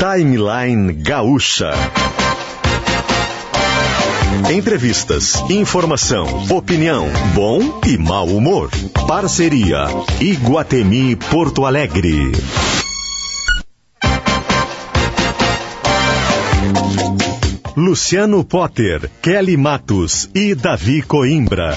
Timeline Gaúcha. Entrevistas, informação, opinião, bom e mau humor. Parceria Iguatemi Porto Alegre. Luciano Potter, Kelly Matos e Davi Coimbra.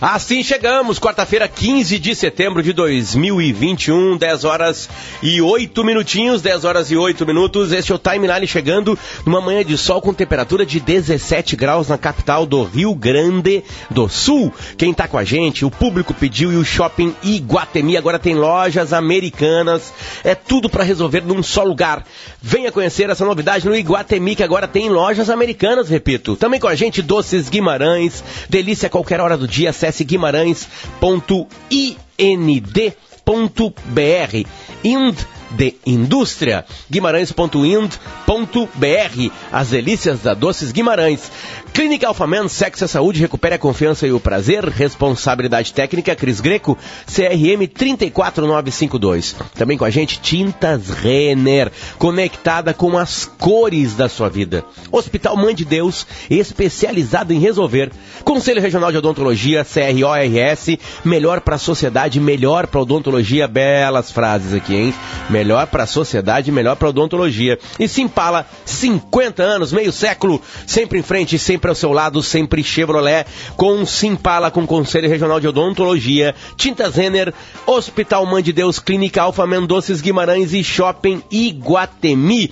Assim chegamos, quarta-feira, 15 de setembro de 2021, 10 horas e 8 minutinhos, 10 horas e 8 minutos. Este é o Timeline chegando numa manhã de sol com temperatura de 17 graus na capital do Rio Grande do Sul. Quem tá com a gente, o público pediu e o shopping Iguatemi agora tem lojas americanas. É tudo para resolver num só lugar. Venha conhecer essa novidade no Iguatemi que agora tem lojas americanas, repito. Também com a gente Doces Guimarães, delícia a qualquer hora do dia, acesse guimarães.ind.br. Ind de indústria. Guimarães.ind.br. As delícias da Doces Guimarães. Clínica Alfaman, sexo e saúde, recupere a confiança e o prazer. Responsabilidade técnica, Cris Greco, CRM 34952. Também com a gente, Tintas Renner, conectada com as cores da sua vida. Hospital Mãe de Deus, especializado em resolver. Conselho Regional de Odontologia, CRORS, melhor para a sociedade, melhor para odontologia. Belas frases aqui, hein? Melhor para a sociedade, melhor para odontologia. E Simpala, 50 anos, meio século, sempre em frente, sempre ao seu lado, sempre Chevrolet, com Simpala, com Conselho Regional de Odontologia, Tintas Renner, Hospital Mãe de Deus, Clínica Alfa Mendoces Guimarães e Shopping Iguatemi.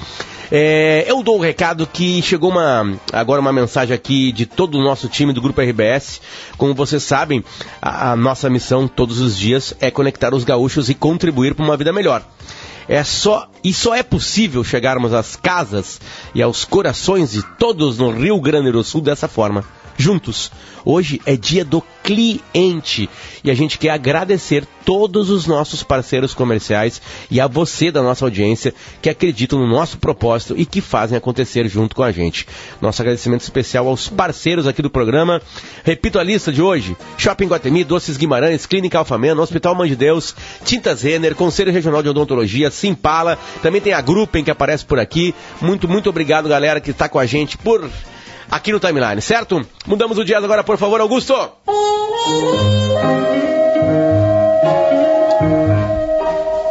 É, eu dou o um recado que chegou uma, agora uma mensagem aqui de todo o nosso time do Grupo RBS. Como vocês sabem, a, a nossa missão todos os dias é conectar os gaúchos e contribuir para uma vida melhor. É só e só é possível chegarmos às casas e aos corações de todos no Rio Grande do Sul dessa forma, juntos. Hoje é dia do cliente e a gente quer agradecer todos os nossos parceiros comerciais e a você da nossa audiência que acreditam no nosso propósito e que fazem acontecer junto com a gente. Nosso agradecimento especial aos parceiros aqui do programa. Repito a lista de hoje: Shopping Guatemi, Doces Guimarães, Clínica Alfameno, Hospital Mãe de Deus, Tintas Renner, Conselho Regional de Odontologia, Simpala, também tem a Gruppen que aparece por aqui. Muito, muito obrigado, galera, que está com a gente por aqui no Timeline, certo? Mudamos o dia agora, por favor, Augusto.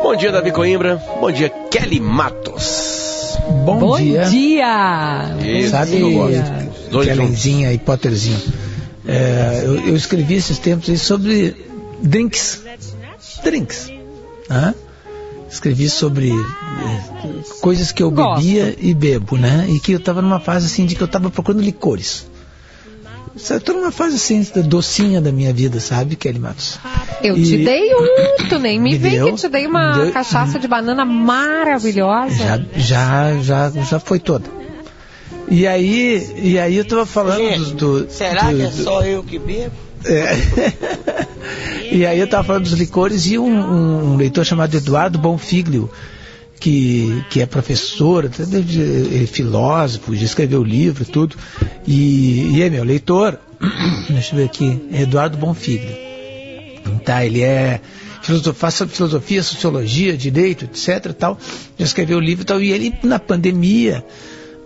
Bom dia, Davi Coimbra. Bom dia, Kelly Matos. Bom, Bom dia. dia. Isso, Sabe, eu gosto. Dois Kellenzinha e Potterzinho. É, eu, eu escrevi esses tempos aí sobre drinks. Drinks. Hã? Escrevi sobre é, coisas que eu Gosto. bebia e bebo, né? E que eu estava numa fase assim de que eu estava procurando licores. Eu tô numa fase assim, da docinha da minha vida, sabe, Kelly Matos? Eu E- te dei um, tu nem me, Me vem deu? que eu te dei uma deu- cachaça de banana maravilhosa. Já, já, já, já foi toda. E aí, e aí eu tava falando do, do- Será do- que é do- só eu que bebo? É. e aí eu tava falando dos licores e um, um leitor chamado Eduardo Bonfiglio, que, que é professor, é filósofo, já escreveu livro tudo, e, e é meu leitor, deixa eu ver aqui, Eduardo Bonfiglio. Tá, ele é filosof- faz filosofia, sociologia, direito, etc. Tal, já escreveu livro e tal, e ele na pandemia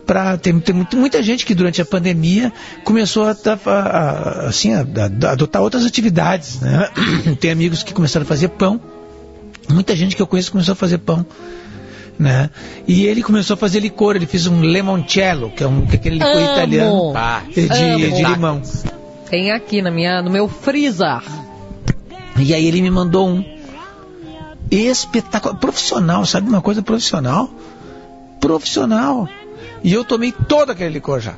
para tem, tem muito- muita gente que durante a pandemia começou a, tá- a- assim, a- a- adotar outras atividades. Né? Tem amigos que começaram a fazer pão. Muita gente que eu conheço começou a fazer pão. Né? E ele começou a fazer licor, ele fez um limoncello, que é, um, que é aquele licor Amo. italiano Ah, de, de limão. Tem aqui na minha, no meu freezer. E aí ele me mandou um espetacular, profissional, sabe uma coisa profissional? Profissional. E eu tomei todo aquele licor já.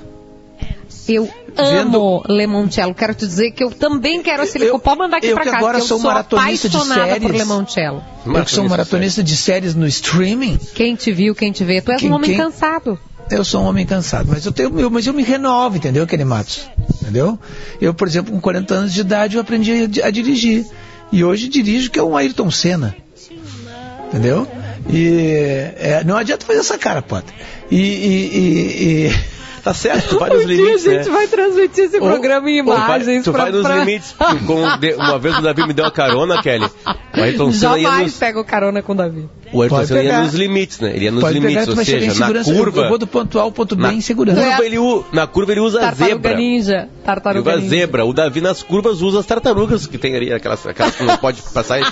Eu amo limoncello. Quero te dizer que eu também quero esse licor. Eu- Pode mandar aqui que casa. agora eu sou sou maratonista de apaixonada por séries. limoncello. Eu que sou maratonista de séries no streaming, Quem te viu, quem te vê. Tu és Quem- um homem quem- cansado. eu sou um homem cansado, mas eu tenho, eu- mas eu me renovo, entendeu, Kenny Matos? Entendeu? Eu, por exemplo, com 40 anos de idade, eu aprendi a, a dirigir. E hoje dirijo que é um Ayrton Senna. Entendeu? E é, não adianta fazer essa cara, Potter. E, e- e- e- Tá certo, tu vai nos Um dia a limites, gente né? vai transmitir esse Ou- programa em Tu vai, imagens. tu pra- vai nos pra- limites. Tu, com- de- uma vez o Davi me deu uma carona, Kelly. O Ayrton Senna ia Jamais nos, pega o carona com o Davi. O Ayrton Pode Senna ia pegar. nos limites, né? Ele ia nos pode pegar, limites, tu ou seja, na curva. Eu vou do ponto A ao ponto B na em segurança. curva ele, na curva ele usa a Tartaruga zebra. ninja. Tartaruga Usa ninja. zebra. O Davi nas curvas usa as tartarugas que tem ali, aquelas, aquelas que não pode passar. e-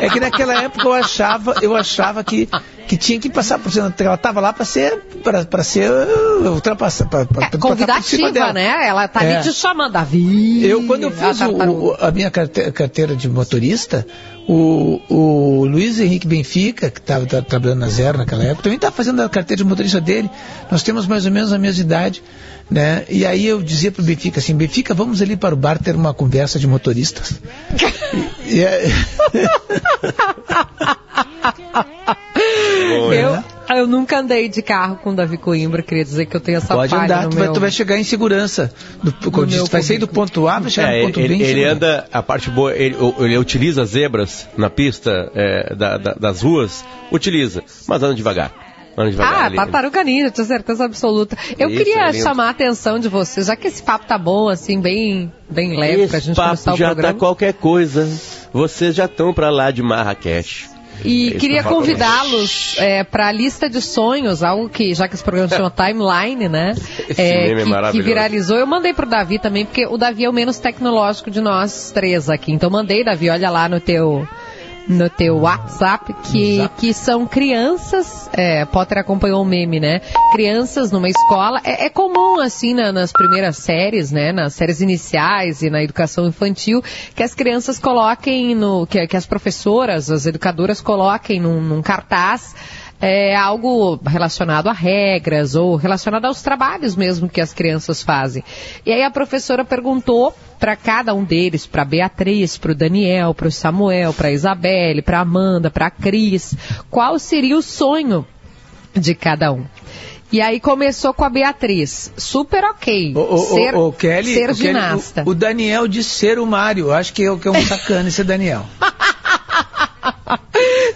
É que naquela época eu achava, eu achava que, que tinha que passar por cima. Ela estava lá para ser, para ser uh, ultrapassada. pra- pra- É, pra- pra- pra convidativa, né? Ela tá É. ali te chamando, Davi. Eu, quando eu a fiz o- tartaruga. o- a minha carte- carteira de motorista, o, o Luiz Henrique Benfica, que estava trabalhando na Zero naquela época, também estava fazendo a carteira de motorista dele. Nós temos mais ou menos a mesma idade. Né? E aí eu dizia pro Benfica assim, Benfica, vamos ali para o bar ter uma conversa de motoristas. E- e é- Boa, Eu, né? eu nunca andei de carro com o Davi Coimbra, queria dizer que eu tenho essa Pode andar, no tu vai, meu... tu vai chegar em segurança. Do, tu vai sair do ponto A, vai chegar É, no ponto ele, B. ele segurança. anda, a parte boa, ele, ele utiliza as zebras na pista é, da- da- das ruas, utiliza, mas anda devagar. Ah, ali. tartaruga ninja, tenho certeza absoluta. Eu Isso, queria é chamar a atenção de vocês, já que esse papo tá bom, assim, bem, bem leve pra Esse gente começar papo o já programa. tá qualquer coisa. Vocês já estão pra lá de Marrakech. E Esse queria convidá-los é, para a lista de sonhos, algo que, já que esse programa se chama Timeline, né? Esse é, meme é que, que maravilhoso. viralizou. Eu mandei pro Davi também, porque o Davi é o menos tecnológico de nós três aqui. Então mandei, Davi, olha lá no teu no teu WhatsApp que, que são crianças, é, Potter acompanhou o meme, né? Crianças numa escola, é, é comum assim na- nas primeiras séries, né? Nas séries iniciais e na educação infantil, que as crianças coloquem no, que, que as professoras, as educadoras coloquem num, num cartaz é algo relacionado a regras ou relacionado aos trabalhos mesmo que as crianças fazem. E aí a professora perguntou para cada um deles, para Beatriz, para o Daniel, para o Samuel, para a Isabelle, para Amanda, para a Cris, qual seria o sonho de cada um. E aí começou com a Beatriz, super ok, O, o, ser, o, o Kelly, ser o Kelly, ginasta. o, Daniel disse ser o Mário. Acho que é, o- que é um sacana esse Daniel.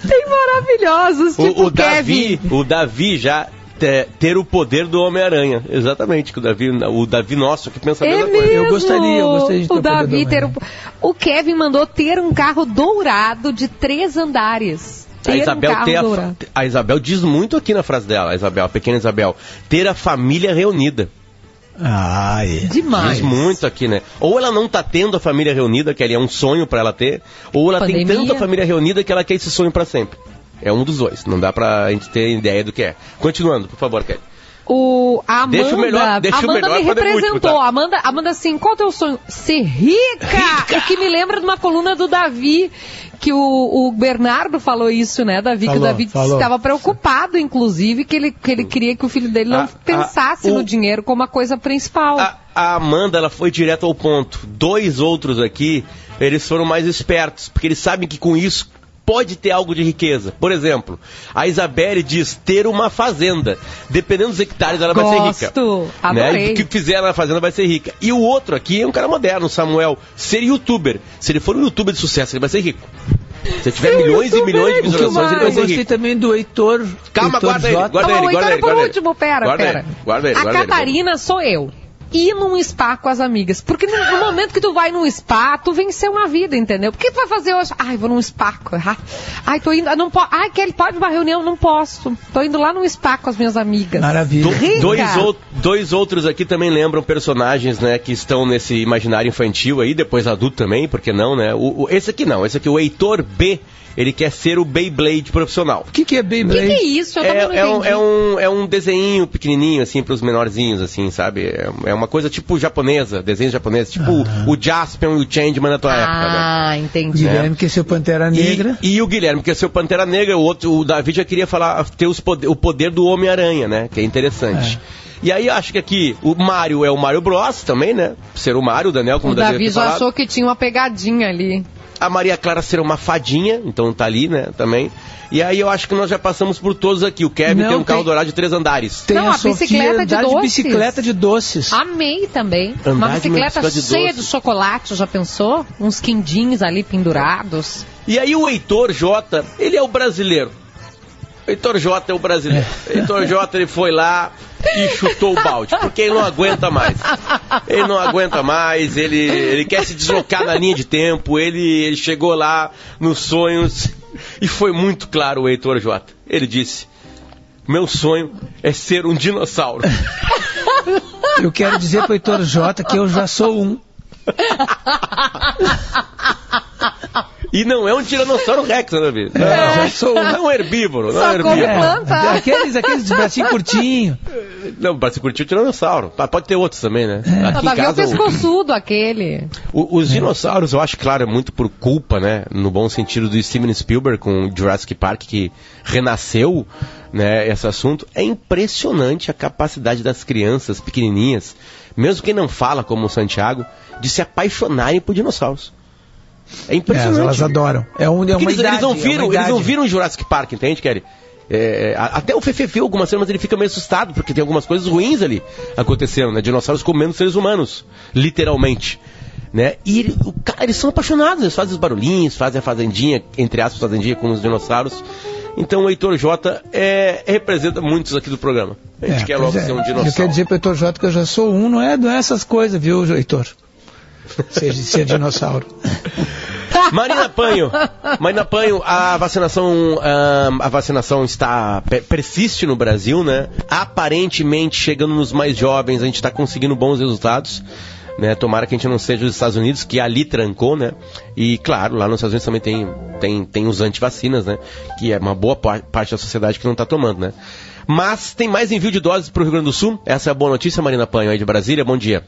Tem maravilhosos, tipo O, o Davi, Kevin. o Davi já te- ter o poder do Homem-Aranha. Exatamente, que o Davi, o Davi nosso que pensa a É mesma mesmo. coisa. Eu gostaria, eu gostaria de ter o o Davi ter. Homem-Aranha. O Kevin mandou ter um carro dourado de três andares. Ter A Isabel, um ter a, a Isabel diz muito aqui na frase dela, a Isabel, a pequena Isabel, ter a família reunida. Ah, é. Demais. Diz muito aqui, né? Ou ela não tá tendo a família reunida, que ali é um sonho pra ela ter, ou ela tem Pandemia. tanto a família reunida que ela quer esse sonho pra sempre. É um dos dois, não dá pra gente ter ideia do que é. Continuando, por favor, Kelly. O a Amanda, Deixa o melhor- deixa o Amanda melhor me pra depois, representou. tá? Amanda, Amanda, assim, qual é o teu sonho? Ser rica! O que me lembra de uma coluna do Davi, que o, o Bernardo falou isso, né, Davi? que o Falou, Davi falou. estava preocupado, inclusive, que ele, que ele queria que o filho dele não A- a- pensasse o- no dinheiro como a coisa principal. A, a Amanda, ela foi direto ao ponto. Dois outros aqui, eles foram mais espertos, porque eles sabem que com isso pode ter algo de riqueza. Por exemplo, a Isabelle diz ter uma fazenda. Dependendo dos hectares, ela vai ser rica. Gosto. Né? O que fizer na fazenda vai ser rica. E o outro aqui é um cara moderno, o Samuel, ser youtuber. Se ele for um youtuber de sucesso, ele vai ser rico. Se ele tiver Ser milhões e milhões de é visualizações, ele vai Eu ser gostei rico. também do Heitor. Calma, Heitor guarda ele, guarda ele, guarda ele, por guarda ele. último, pera, Guarda pera. ele, guarda ele, a guarda ele. Catarina sou eu. Ir num spa com as amigas. Porque no, no momento que tu vai num spa, tu venceu uma vida, entendeu? O que tu vai fazer hoje? Ai, vou num spa. Ai, ai tô indo. Não po... Ai, Kelly, pode uma reunião? Não posso. Tô indo lá num spa com as minhas amigas. Maravilha. Do- dois, ou- dois outros aqui também lembram personagens, né, que estão nesse imaginário infantil aí, depois adulto também, por que não, né? O, o- esse aqui não, esse aqui, o Heitor B, ele quer ser o Beyblade profissional. O que, que é O que, Beyblade? que é isso? Eu É, é, um, é, um, é um desenho pequenininho, assim, pros menorzinhos, assim, sabe? É, é uma coisa tipo japonesa, desenho japonês, tipo o Jaspion e o Changeman na tua época, né? Ah, O entendi. Guilherme que é seu Pantera Negra. E, e o Guilherme, que é seu Pantera Negra, o outro, o David já queria falar, ter os poder- o poder do Homem-Aranha, né? Que é interessante. E aí acho que aqui o Mario é o Mario Bros também, né? Ser o Mario, o Daniel, como O o Davi Davi já falado. achou que tinha uma pegadinha ali. A Maria Clara ser uma fadinha, então tá ali, né? Também. E aí eu acho que nós já passamos por todos aqui. O Kevin Não, tem um carro tem- dourado de três andares. Tem Não, a, a Sofia bicicleta de andar doces. bicicleta de doces. Amei também. Andar uma de bicicleta bicicleta de cheia doce. de chocolate, já pensou? Uns quindins ali pendurados. E aí o Heitor J, ele é o brasileiro. Heitor Jota é o brasileiro. Heitor Jota ele foi lá e chutou o balde, porque ele não aguenta mais. Ele não aguenta mais, ele, ele quer se deslocar na linha de tempo, ele, ele chegou lá nos sonhos e foi muito claro o Heitor Jota. Ele disse: Meu sonho é ser um dinossauro. Eu quero dizer para o Heitor Jota que eu já sou um. E não é um tiranossauro rex, né, Davi? Não, É, já sou um. não é um herbívoro, não Só é um come herbívoro. planta. É, aqueles, aqueles de bracinho curtinho. Não, para se curtir o tiranossauro. Ah, Pode ter outros também, né? É. Aqui O é o casa, o- pescoçudo, aquele. o- os dinossauros, eu acho, claro, é muito por culpa, né? No bom sentido do Steven Spielberg com Jurassic Park, que renasceu, né, esse assunto. É impressionante a capacidade das crianças pequenininhas, mesmo quem não fala como o Santiago, de se apaixonarem por dinossauros. É É, impressionante. elas adoram. É, um, é Porque uma eles, idade, eles não é viram, eles idade. não viram Jurassic Park, entende, Kelly? É, é, até o Fefe viu algumas cenas, mas ele fica meio assustado, porque tem algumas coisas ruins ali acontecendo, né? Dinossauros comendo seres humanos, literalmente. Né? E ele- o cara, eles são apaixonados, eles fazem os barulhinhos, fazem a fazendinha, entre aspas, fazendinha com os dinossauros. Então o Heitor J é, representa muitos aqui do programa. A gente É, quer logo é. ser um Eu dinossauro. quero dizer pro Heitor Jota que eu já sou um, não é, não é essas coisas, viu, Heitor? Ser, ser dinossauro. Marina Panho, Marina Panho, a vacinação, a vacinação está pe- persiste no Brasil, né? Aparentemente chegando nos mais jovens, a gente está conseguindo bons resultados. Né, tomara que a gente não seja os Estados Unidos, que ali trancou, né? E claro, lá nos Estados Unidos também tem, tem, tem os antivacinas, né? Que é uma boa par- parte da sociedade que não está tomando, né? Mas tem mais envio de doses para o Rio Grande do Sul. Essa é a boa notícia, Marina Panho, aí de Brasília. Bom dia.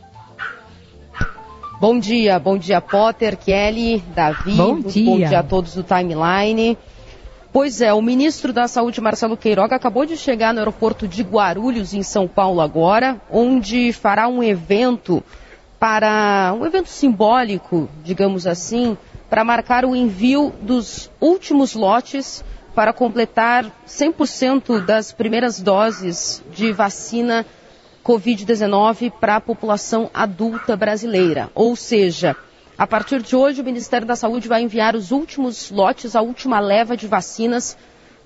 Bom dia, bom dia Potter, Kelly, Davi, Bom dia. bom dia a todos do Timeline. Pois é, o ministro da Saúde, Marcelo Queiroga, acabou de chegar no aeroporto de Guarulhos, em São Paulo agora, onde fará um evento para um evento simbólico, digamos assim, para marcar o envio dos últimos lotes para completar 100% das primeiras doses de vacina Covid-19 para a população adulta brasileira. Ou seja, a partir de hoje, o Ministério da Saúde vai enviar os últimos lotes, a última leva de vacinas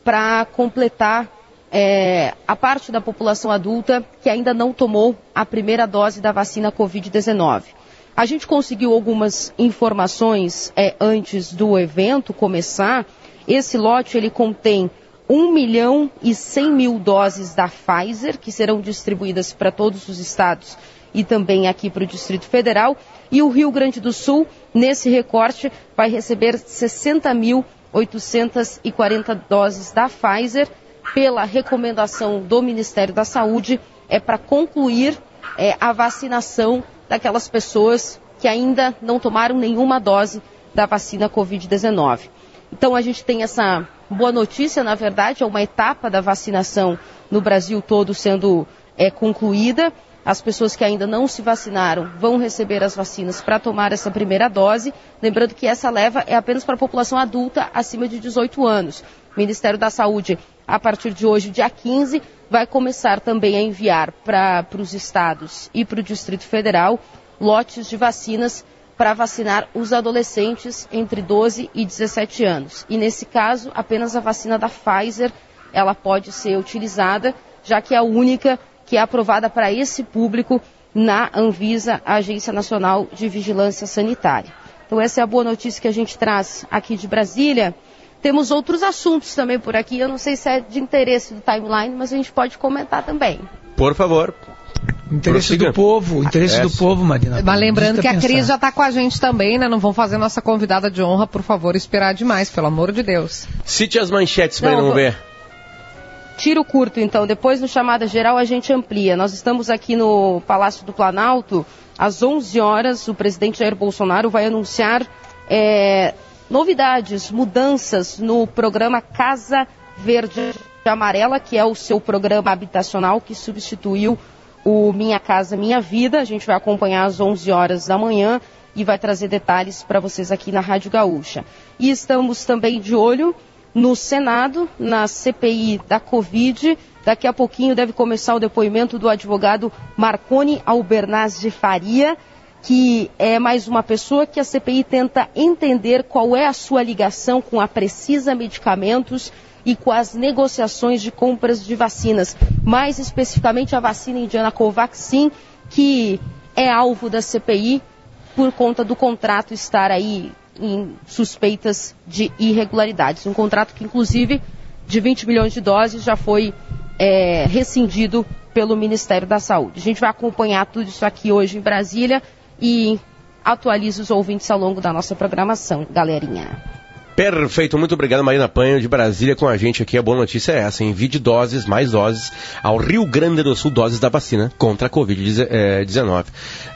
para completar é, a parte da população adulta que ainda não tomou a primeira dose da vacina Covid-19. A gente conseguiu algumas informações é, antes do evento começar. Esse lote ele contém 1 milhão e 100 mil doses da Pfizer, que serão distribuídas para todos os estados e também aqui para o Distrito Federal. E o Rio Grande do Sul, nesse recorte, vai receber 60.840 doses da Pfizer, pela recomendação do Ministério da Saúde, é para concluir é, a vacinação daquelas pessoas que ainda não tomaram nenhuma dose da vacina Covid-19. Então a gente tem essa boa notícia, na verdade, é uma etapa da vacinação no Brasil todo sendo é, concluída. As pessoas que ainda não se vacinaram vão receber as vacinas para tomar essa primeira dose. Lembrando que essa leva é apenas para a população adulta acima de 18 anos. O Ministério da Saúde, a partir de hoje, dia 15, vai começar também a enviar para os estados e para o Distrito Federal lotes de vacinas para vacinar os adolescentes entre 12 e 17 anos. E nesse caso, apenas a vacina da Pfizer ela pode ser utilizada, já que é a única que é aprovada para esse público na Anvisa, a Agência Nacional de Vigilância Sanitária. Então essa é a boa notícia que a gente traz aqui de Brasília. Temos outros assuntos também por aqui. Eu não sei se é de interesse do timeline, mas a gente pode comentar também. Por favor. Interesse Prossiga. do povo, interesse É. do povo, Marina. Mas lembrando que a Cris já está com a gente também, né? Não vão fazer nossa convidada de honra, por favor, esperar demais, pelo amor de Deus. Cite as manchetes para Não, não ver. Tiro curto, então. Depois, no chamada geral, a gente amplia. Nós estamos aqui no Palácio do Planalto. Às 11 horas, o presidente Jair Bolsonaro vai anunciar é, novidades, mudanças no programa Casa Verde Amarela, que é o seu programa habitacional que substituiu o Minha Casa Minha Vida. A gente vai acompanhar às 11 horas da manhã e vai trazer detalhes para vocês aqui na Rádio Gaúcha. E estamos também de olho no Senado, na CPI da Covid. Daqui a pouquinho deve começar o depoimento do advogado Marconi Albernaz de Faria, que é mais uma pessoa que a CPI tenta entender qual é a sua ligação com a Precisa Medicamentos, e com as negociações de compras de vacinas, mais especificamente a vacina indiana Covaxin, que é alvo da CPI por conta do contrato estar aí em suspeitas de irregularidades. Um contrato que, inclusive, de 20 milhões de doses já foi é, rescindido pelo Ministério da Saúde. A gente vai acompanhar tudo isso aqui hoje em Brasília e atualiza os ouvintes ao longo da nossa programação, galerinha. Perfeito, muito obrigado Marina Panho de Brasília com a gente aqui. A boa notícia é essa, envie doses, mais doses ao Rio Grande do Sul, doses da vacina contra a Covid-19.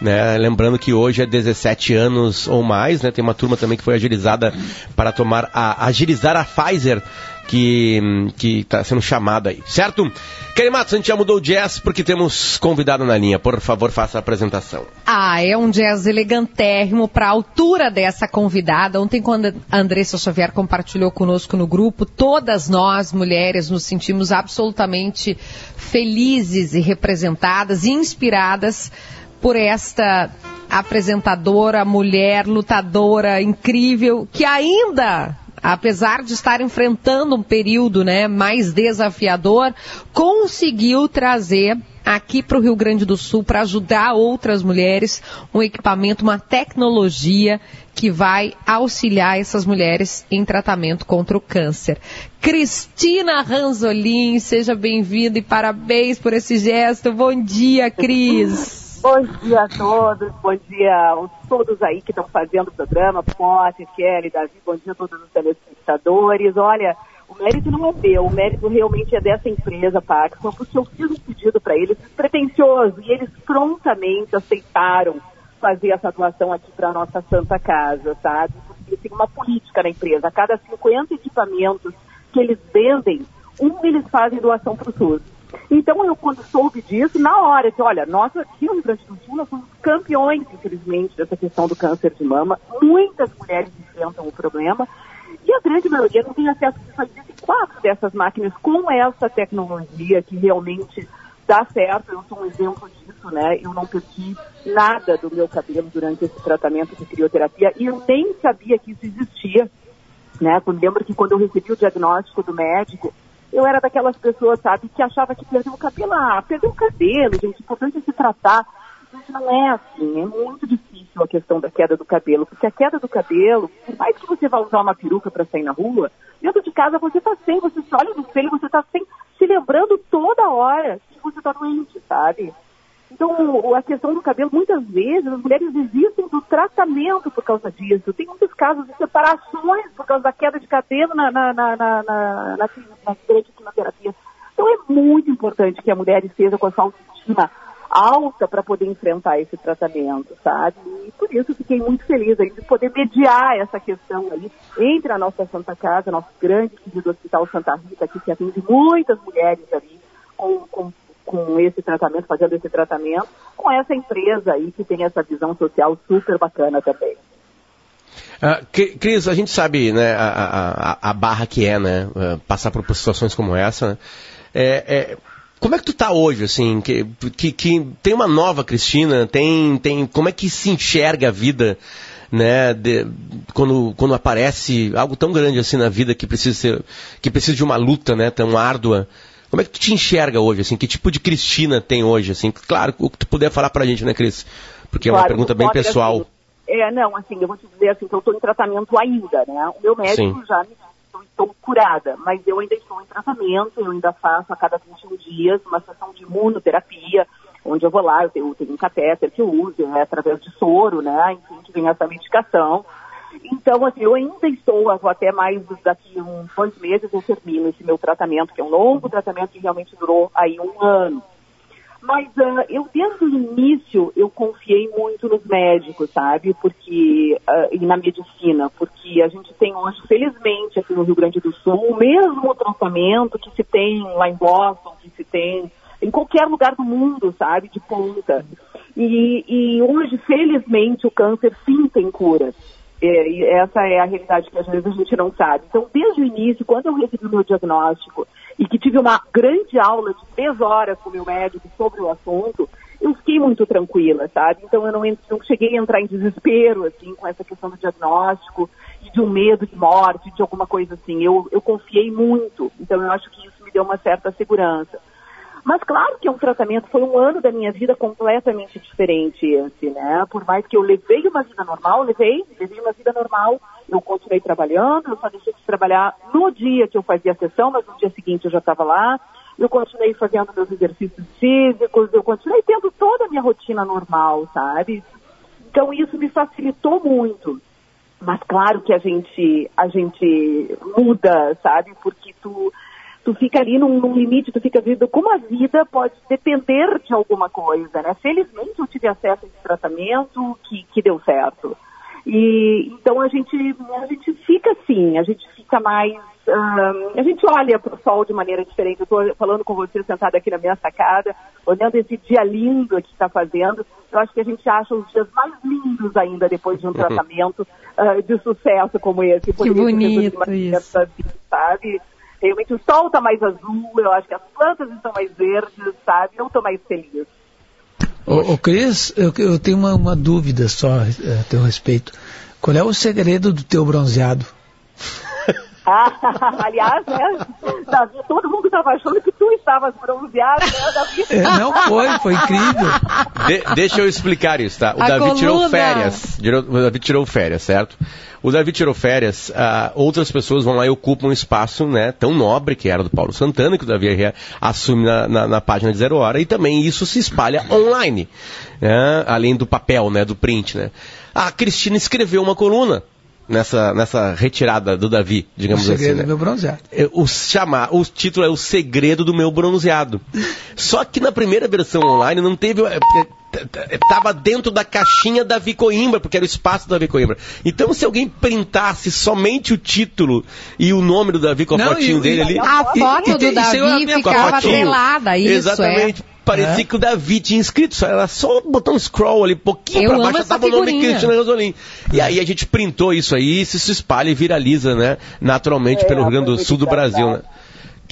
Né? Lembrando que hoje é 17 anos ou mais, né? tem uma turma também que foi agilizada para tomar a, agilizar a Pfizer que está sendo chamada aí, certo? Kelly Matos, a gente já mudou o jazz porque temos convidado na linha. Por favor, faça a apresentação. Ah, é um jazz elegantérrimo para a altura dessa convidada. Ontem, quando a Andressa Xavier compartilhou conosco no grupo, todas nós, mulheres, nos sentimos absolutamente felizes e representadas e inspiradas por esta apresentadora, mulher, lutadora incrível, que ainda apesar de estar enfrentando um período né, mais desafiador, conseguiu trazer aqui para o Rio Grande do Sul para ajudar outras mulheres um equipamento, uma tecnologia que vai auxiliar essas mulheres em tratamento contra o câncer. Cristina Ranzolin, seja bem-vinda e parabéns por esse gesto. Bom dia, Cris. Bom dia a todos, bom dia a todos aí que estão fazendo o programa, Potter, Kelly, Davi, bom dia a todos os telespectadores. Olha, o mérito não é meu, o mérito realmente é dessa empresa, Paxson, porque eu fiz um pedido para eles pretencioso e eles prontamente aceitaram fazer essa doação aqui para a nossa Santa Casa, sabe? Porque tem uma política na empresa, a cada 50 equipamentos que eles vendem, um eles fazem doação para o SUS. Então, eu, quando soube disso, na hora, disse, olha, nós aqui no Rio Grande do Sul, nós somos campeões, infelizmente, dessa questão do câncer de mama. Muitas mulheres enfrentam o problema e a grande maioria não tem acesso a quatro dessas máquinas com essa tecnologia que realmente dá certo. Eu sou um exemplo disso, né? Eu não perdi nada do meu cabelo durante esse tratamento de crioterapia e eu nem sabia que isso existia, né? Eu lembro que quando eu recebi o diagnóstico do médico, eu era daquelas pessoas, sabe, que achava que perdeu o cabelo, ah, perdeu o cabelo, gente, importante é se tratar. Mas não é assim, é muito difícil a questão da queda do cabelo, porque a queda do cabelo, por mais que você vá usar uma peruca para sair na rua, dentro de casa você está sem, você se olha no espelho, você está sem, se lembrando toda hora que você está doente, sabe? Então, a questão do cabelo, muitas vezes, as mulheres desistem do tratamento por causa disso. Tem muitos casos de separações por causa da queda de cabelo na, na, na, na, na, na, na quimioterapia. Então, é muito importante que a mulher esteja com a sua autoestima alta para poder enfrentar esse tratamento, sabe? E por isso fiquei muito feliz aí de poder mediar essa questão aí entre a nossa Santa Casa, nosso grande querido Hospital Santa Rita, que atende muitas mulheres ali com, com com esse tratamento, fazendo esse tratamento, com essa empresa aí que tem essa visão social super bacana também. Uh, Cris, a gente sabe né, a, a, a, barra que é, né? Uh, passar por situações como essa. Né? É, é, como é que tu tá hoje, assim? Que, que, que, tem uma nova Cristina, tem, tem. Como é que se enxerga a vida, né? De, quando, quando aparece algo tão grande assim na vida que precisa ser, que precisa de uma luta, né? Tão árdua. Como é que tu te enxerga hoje, assim? Que tipo de Cristina tem hoje, assim? Claro, o que tu puder falar pra gente, né, Cris? Porque claro, é uma pergunta bem pessoal. Assim, é, não, assim, eu vou te dizer assim, que eu estou em tratamento ainda, né? O meu médico Sim. já me disse que estou curada, mas eu ainda estou em tratamento, eu ainda faço a cada 21 dias uma sessão de imunoterapia, onde eu vou lá, eu tenho, eu tenho um catéter que eu uso, é através de soro, né? Enfim, que vem essa medicação. Então, assim, eu ainda estou, até mais daqui uns dois meses eu termino esse meu tratamento, que é um longo tratamento que realmente durou aí um ano. Mas uh, eu, desde o início, eu confiei muito nos médicos, sabe? Porque, uh, e na medicina, porque a gente tem hoje, felizmente, aqui no Rio Grande do Sul, o mesmo tratamento que se tem lá em Boston, que se tem em qualquer lugar do mundo, sabe? De ponta. E, e hoje, felizmente, o câncer sim tem cura. É, e essa é a realidade que às vezes a gente não sabe. Então, desde o início, quando eu recebi o meu diagnóstico e que tive uma grande aula de três horas com o meu médico sobre o assunto, eu fiquei muito tranquila, sabe? Então eu não, não cheguei a entrar em desespero, assim, com essa questão do diagnóstico e de um medo de morte, de alguma coisa assim. Eu, eu confiei muito, então eu acho que isso me deu uma certa segurança. Mas claro que é um tratamento, foi um ano da minha vida completamente diferente esse, né? Por mais que eu levei uma vida normal, levei, levei uma vida normal, eu continuei trabalhando, eu só deixei de trabalhar no dia que eu fazia a sessão, mas no dia seguinte eu já estava lá. Eu continuei fazendo meus exercícios físicos, eu continuei tendo toda a minha rotina normal, sabe? Então isso me facilitou muito. Mas claro que a gente, a gente muda, sabe? Porque tu, tu fica ali num, num, limite, tu fica vendo como a vida pode depender de alguma coisa, né? Felizmente eu tive acesso a esse tratamento que, que deu certo. E então a gente, a gente fica assim, a gente fica mais. Um, a gente olha para o sol de maneira diferente. Eu estou falando com você sentada aqui na minha sacada, olhando esse dia lindo que está fazendo. Eu acho que a gente acha os dias mais lindos ainda depois de um tratamento uh, de sucesso como esse. que bonito isso. Sabe? Realmente o sol está mais azul, eu acho que as plantas estão mais verdes, sabe? Eu estou mais feliz. Ô, ô Cris, eu, eu, tenho uma, uma dúvida só é, a teu respeito. Qual é o segredo do teu bronzeado? Ah, aliás, né, Davi, todo mundo estava achando que tu estavas bronzeado, né, Davi? É, não foi, foi incrível. De, deixa eu explicar isso, tá? O A Davi coluna. tirou férias. O Davi tirou férias, certo? O Davi tirou férias, ah, outras pessoas vão lá e ocupam um espaço né, tão nobre que era do Paulo Santana, que o Davi assume na, na, na página de Zero Hora, e também isso se espalha online, né, além do papel, né, do print. Né. A Cristina escreveu uma coluna nessa, nessa retirada do Davi, digamos o segredo assim. Né? do meu bronzeado. É, O, chamar, o título é O Segredo do Meu Bronzeado. Só que na primeira versão online não teve. é, é, é, Tava dentro da caixinha da Coimbra, porque era o espaço da Coimbra. Então, se alguém printasse somente o título e o nome do Davi com a Não, fotinho e- dele e- ali. A foto e- do e- e Davi amigo com a ficava fotinho. atrelada, isso Exatamente. é. Parecia É. que o Davi tinha inscrito, só era só botar um scroll ali, pouquinho Eu pra baixo, tava o nome. Cristina Rosolim. E aí a gente printou isso aí, isso se espalha e viraliza, né? Naturalmente É, pelo Rio Grande do Sul do muito Brasil, né?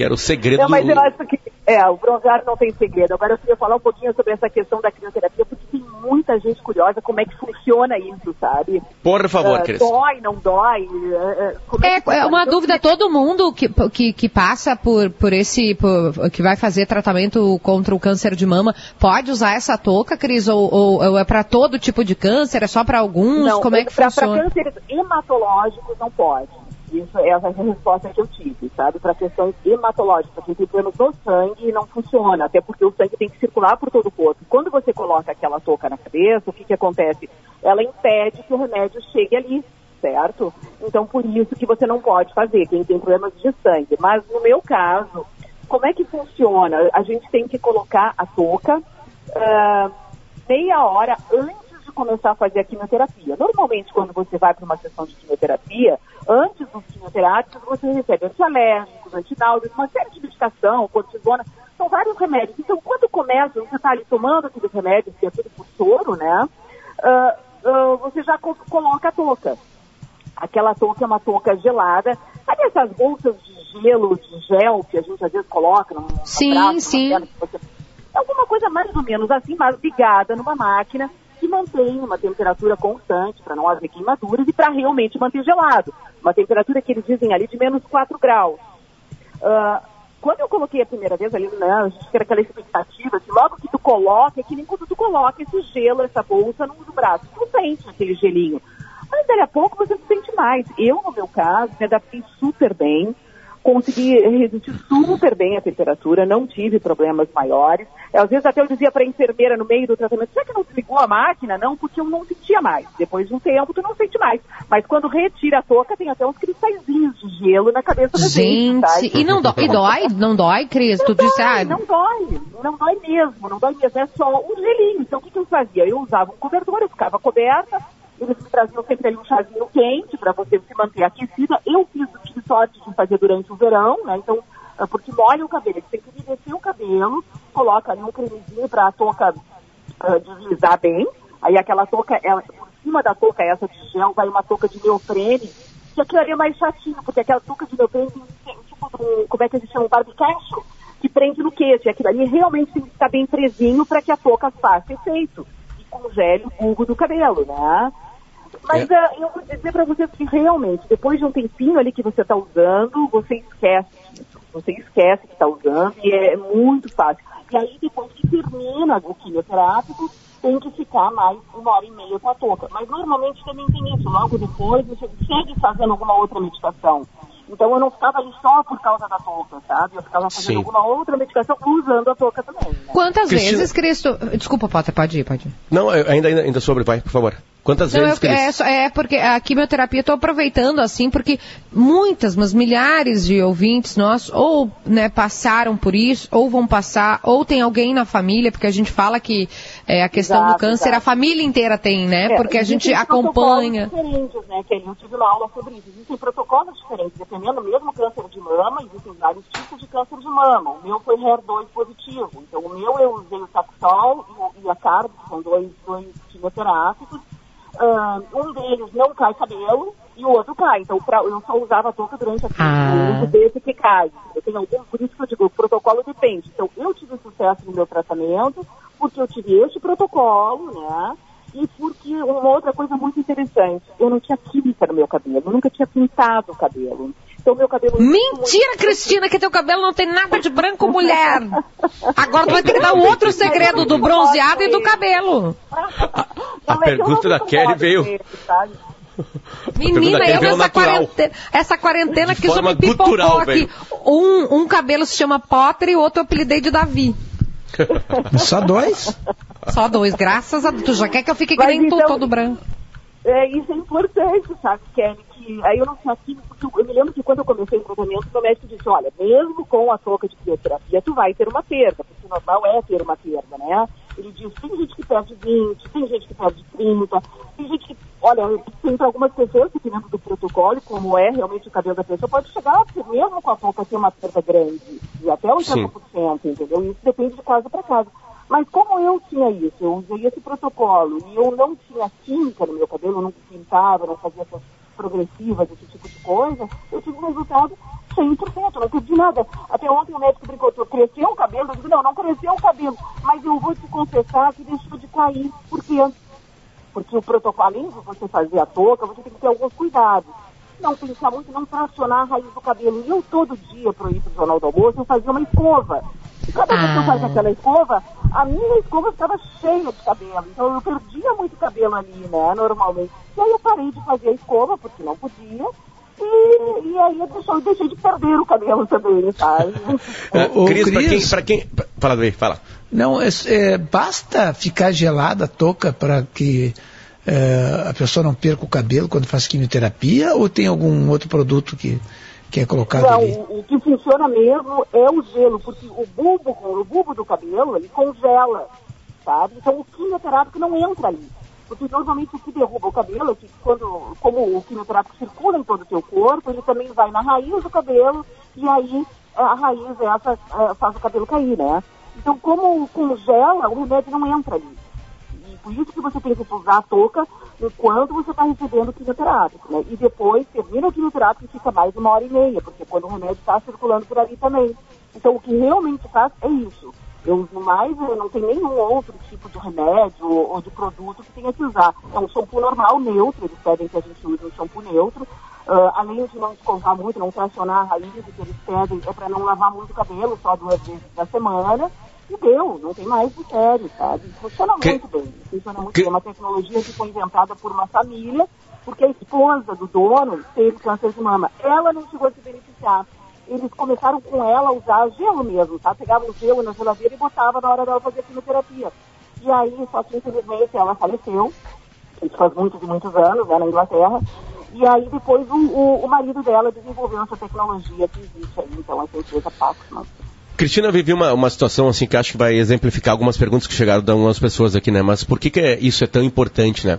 Que era o segredo Não, mas do... eu acho que é, o bronzeado não tem segredo. Agora eu queria falar um pouquinho sobre essa questão da crioterapia, porque tem muita gente curiosa como é que funciona isso, sabe? Por favor, Ah, Cris. dói, não dói? Ah, ah, como É, que é uma eu- dúvida, todo mundo que, que, que passa por, por esse, por- que vai fazer tratamento contra o câncer de mama, pode usar essa touca, Cris, ou, ou- ou é para todo tipo de câncer, é só para alguns, Não, como é que pra, funciona? Para cânceres hematológicos não pode. Isso, essa é a resposta que eu tive, sabe? Para questões hematológicas, porque tem problemas no sangue não funciona, até porque o sangue tem que circular por todo o corpo. Quando você coloca aquela touca na cabeça, o que, que acontece? Ela impede que o remédio chegue ali, certo? Então, por isso que você não pode fazer, quem tem problemas de sangue. Mas no meu caso, como é que funciona? A gente tem que colocar a touca ah, meia hora antes começar a fazer a quimioterapia. Normalmente, quando você vai para uma sessão de quimioterapia, antes dos quimioterápicos, você recebe antialérgicos, antináuseos, uma série de medicação, cortisona, são vários remédios. Então, quando começa, você está ali tomando aqueles remédios, que é tudo por soro, né? ah, ah, você já co- coloca a touca. Aquela touca é uma touca gelada. Sabe essas bolsas de gelo, de gel, que a gente às vezes coloca num Sim, braço, sim. você é alguma coisa mais ou menos assim, mas ligada numa máquina mantém uma temperatura constante para não haver queimaduras e para realmente manter gelado. Uma temperatura que eles dizem ali de menos 4 graus. Ah, quando eu coloquei a primeira vez ali, né, a gente fica naquela expectativa que logo que tu coloca, é que nem quando tu coloca esse gelo, essa bolsa no, no braço, tu sente aquele gelinho. Mas daí a pouco você se sente mais. Eu, no meu caso, me adaptei super bem, consegui resistir super bem à temperatura, não tive problemas maiores. Às vezes até eu dizia para a enfermeira no meio do tratamento, será que não desligou a máquina? Não, porque eu não sentia mais. Depois de um tempo, tu não sente mais. Mas quando retira a touca, tem até uns cristalzinhos de gelo na cabeça da gente, tá? Gente, e não dói, e dói? Não dói, Cris? Não tu disse, dói, ah, não dói, não dói mesmo, não dói mesmo, é só um gelinho. Então o que, que eu fazia? Eu usava um cobertor, eu ficava coberta, eles traziam sempre ali um chazinho quente para você se manter aquecida. Eu fiz, sorte de fazer durante o verão, né? Então, ah, porque molha o cabelo, eles têm que umedecer o cabelo, coloca ali um cremezinho para a touca ah, deslizar bem. Aí aquela touca, ela, por cima da touca essa de gel, vai uma touca de neoprene, que aquilo ali é mais chatinho, porque aquela touca de neoprene tem, tem tipo um, como é que eles chamam, barbicacho. que prende no queixo. E aquilo ali realmente tem que ficar bem presinho para que a touca faça efeito e congele o bulbo do cabelo, né? Mas É. ah, eu vou dizer para vocês que realmente, depois de um tempinho ali que você está usando, você esquece disso. Você esquece que está usando e é muito fácil. E aí, depois que termina o quimioterápico, tem que ficar mais uma hora e meia com a touca. Mas normalmente também tem isso. Logo depois, você segue fazendo alguma outra meditação. Então eu não ficava ali só por causa da touca, sabe? Eu ficava fazendo Sim. alguma outra medicação usando a touca também. Né? Quantas Cristina- vezes, Cristo... Desculpa, Potter, pode ir, pode ir. Não, eu- ainda, ainda, sobre, vai, por favor. Quantas Não, vezes, eu- Cris? é, é porque a quimioterapia eu tô aproveitando assim, porque muitas, mas milhares de ouvintes nossos ou né, passaram por isso, ou vão passar, ou tem alguém na família, porque a gente fala que é, a questão do Exato, câncer exato. a família inteira tem, né? É, porque a gente acompanha. diferentes, né? Que eu tive uma aula sobre isso. Existem protocolos diferentes, dependendo do mesmo câncer de mama, existem vários tipos de câncer de mama. O meu foi HER2 positivo. Então, o meu eu usei o Taxol e, a Carbo, que são dois, dois quimioterápicos. Ah, um deles não cai cabelo e o outro cai. Então, pra- eu só usava a touca durante assim, Ah. o uso desse que cai. Eu tenho algum, por isso que eu digo, o protocolo depende. Então, eu tive sucesso no meu tratamento porque eu tive este protocolo, né? E porque uma outra coisa muito interessante, eu não tinha química no meu cabelo, eu nunca tinha pintado o cabelo. Então, meu cabelo... Mentira, Cristina, que teu cabelo não tem nada de branco, mulher. Agora tu vai ter que dar o outro segredo do bronzeado e do cabelo. A pergunta da Kelly veio-? Menina, eu veio essa natural. quarentena, essa quarentena De que só me pipocou gutural, aqui. Um, um cabelo se chama Potter e o outro eu apelidei de Davi. Só dois? Só dois, graças a Deus. Tu já quer que eu fique que Mas então- todo branco. É, isso é importante, sabe, Kelly? Que aí eu não tinha química, porque eu me lembro que quando eu comecei o tratamento, meu médico disse, olha, mesmo com a touca de quimioterapia, tu vai ter uma perda, porque o normal é ter uma perda, né? Ele diz, tem gente que perde 20, tem gente que perde 30, tem gente que, olha, tem algumas pessoas, dependendo do protocolo, como é realmente o cabelo da pessoa, pode chegar, porque mesmo com a touca ter uma perda grande, e até 80%, entendeu? Isso depende de caso para caso. Mas como eu tinha isso, eu usei esse protocolo e eu não tinha química no meu cabelo, eu não pintava, não fazia essas progressivas, esse tipo de coisa, eu tive um resultado 100%, não perdi nada. Até ontem o médico brincou, cresceu o cabelo? Eu digo, não, não cresceu o cabelo, mas eu vou te confessar que deixou de cair. Por quê? Porque o protocolo, além de você fazer a touca, você tem que ter alguns cuidados. Não pensar muito, não tracionar a raiz do cabelo. E eu todo dia, pro ir pro Jornal do Almoço, eu fazia uma escova. E cada vez que eu fazia aquela escova, a minha escova ficava cheia de cabelo. Então eu perdia muito cabelo ali, né, normalmente. E aí eu parei de fazer a escova, porque não podia. E, e aí eu deixei, eu deixei de perder o cabelo também, sabe? É, Ô, ô, Cris, pra quem, Cris. pra quem... Fala, Davi, fala. Não, é, é, basta ficar gelada a touca para que é, a pessoa não perca o cabelo quando faz quimioterapia ou tem algum outro produto que, que é colocado Não, ali? o, o que funciona mesmo é o gelo, porque o bulbo, o bulbo do cabelo, ele congela, sabe? Então o quimioterápico não entra ali. Porque normalmente o que derruba o cabelo é que quando, como o quimioterápico circula em todo o teu corpo, ele também vai na raiz do cabelo e aí a raiz essa eh, faz o cabelo cair, né? Então como congela, o remédio não entra ali. E por isso que você tem que usar a touca enquanto você está recebendo quimioterápico, né? E depois termina o quimioterápico e fica mais uma hora e meia, porque quando o remédio está circulando por ali também. Então o que realmente faz é isso. Eu uso mais, eu não tem nenhum outro tipo de remédio ou, de produto que tenha que usar. É um shampoo normal, neutro, eles pedem que a gente use um shampoo neutro. Ah, além de não escovar muito, não tracionar a raiz, o que eles pedem é para não lavar muito o cabelo, só duas vezes na semana. Deu, não tem mais de sério, sabe? Funciona Que- muito bem. Funciona muito que- bem. É uma tecnologia que foi inventada por uma família, porque a esposa do dono teve câncer de mama. Ela não chegou a se beneficiar. Eles começaram com ela a usar gelo mesmo, tá? Pegavam gelo na geladeira e botavam na hora dela fazer quimioterapia. E aí, só que infelizmente ela faleceu, isso faz muitos e muitos anos, né, na Inglaterra. E aí depois o, o, o marido dela desenvolveu essa tecnologia que existe aí, então essa empresa Paxman. Cristina, eu vivi uma, uma situação assim que acho que vai exemplificar algumas perguntas que chegaram de algumas pessoas aqui, né? Mas por que, que é- isso é tão importante, né?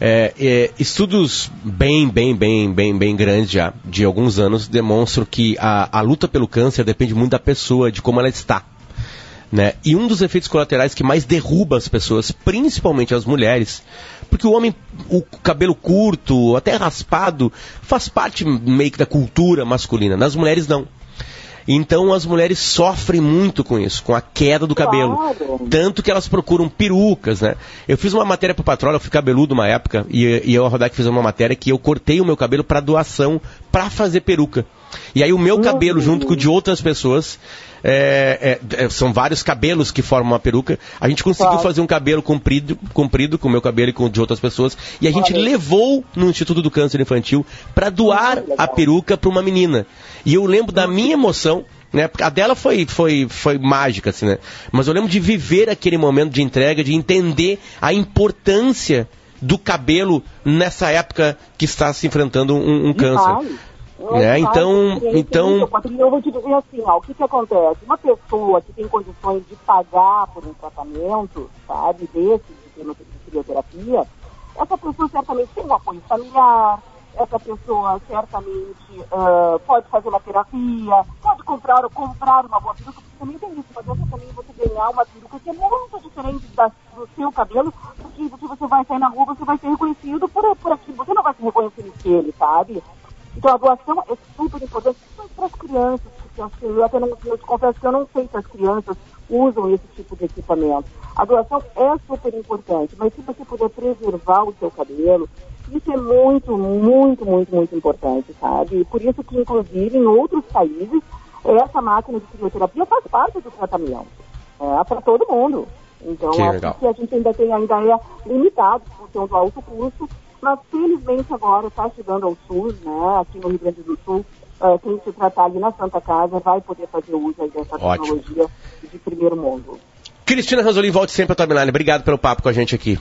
É, é, estudos bem, bem, bem, bem, bem grandes já, de alguns anos, demonstram que a, a luta pelo câncer depende muito da pessoa, de como ela está. Né? E um dos efeitos colaterais que mais derruba as pessoas, principalmente as mulheres, porque o homem, o cabelo curto, até raspado, faz parte meio que da cultura masculina. Nas mulheres, não. Então as mulheres sofrem muito com isso, com a queda do cabelo. Claro. Tanto que elas procuram perucas, né? Eu fiz uma matéria pro Patrola, eu fui cabeludo uma época, e, e eu, a Rodak, fiz uma matéria que eu cortei o meu cabelo para doação, para fazer peruca. E aí o meu cabelo, junto com o de outras pessoas, é, é, é, são vários cabelos que formam uma peruca. A gente conseguiu Claro. fazer um cabelo comprido, comprido com o meu cabelo e com o de outras pessoas. E a gente levou no Instituto do Câncer Infantil para doar legal. a peruca para uma menina. E eu lembro da minha emoção. Né? A dela foi, foi, foi mágica, assim, né? Mas eu lembro de viver aquele momento de entrega, de entender a importância do cabelo nessa época que está se enfrentando um, um câncer. Né? Então- então- eu vou te dizer assim, ó, o que que acontece? Uma pessoa que tem condições de pagar por um tratamento, sabe, desse, de quimio- de crioterapia, essa pessoa certamente tem um apoio familiar, essa pessoa certamente ah, pode fazer uma terapia, pode comprar, comprar uma boa peruca, porque também tem isso, não adianta também você ganhar uma peruca que é muito diferente da, do seu cabelo, porque, porque você vai sair na rua, você vai ser reconhecido por, por aquilo, você não vai ser reconhecido ele, sabe? Então a doação é super importante para as crianças, porque assim, eu até não, eu confesso que eu não sei se as crianças usam esse tipo de equipamento. A doação é super importante, mas se você puder preservar o seu cabelo, isso é muito, muito, muito, muito importante, sabe? E por isso que, inclusive, em outros países, essa máquina de crioterapia faz parte do tratamento. É para todo mundo. Então, Que acho legal. que a gente ainda tem, ainda é limitado por ser do alto custo, mas felizmente agora está chegando ao SUS, né, aqui no Rio Grande do Sul, eh, quem se tratar ali na Santa Casa vai poder fazer uso aí dessa Ótimo. tecnologia de primeiro mundo. Cristina Ranzolin, volte sempre à timeline. Obrigado pelo papo com a gente aqui.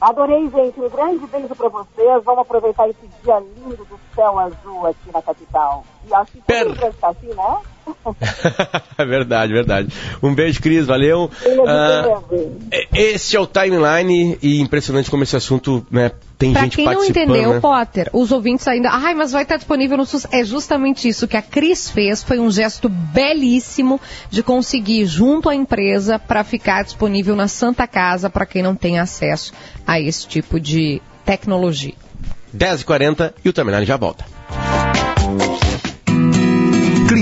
Adorei, gente. Um grande beijo para vocês. Vamos aproveitar esse dia lindo do céu azul aqui na capital. E acho que Per- está assim, né? É verdade, verdade. Um beijo, Cris, valeu. Ah, e- esse é o timeline e impressionante como esse assunto, né, tem Pra gente quem não participando. entendeu, né? Potter, os ouvintes ainda. Ai, mas vai estar disponível no SUS. É justamente isso que a Cris fez. Foi um gesto belíssimo de conseguir, junto à empresa, para ficar disponível na Santa Casa para quem não tem acesso a esse tipo de tecnologia. 10h40 e o timeline já volta.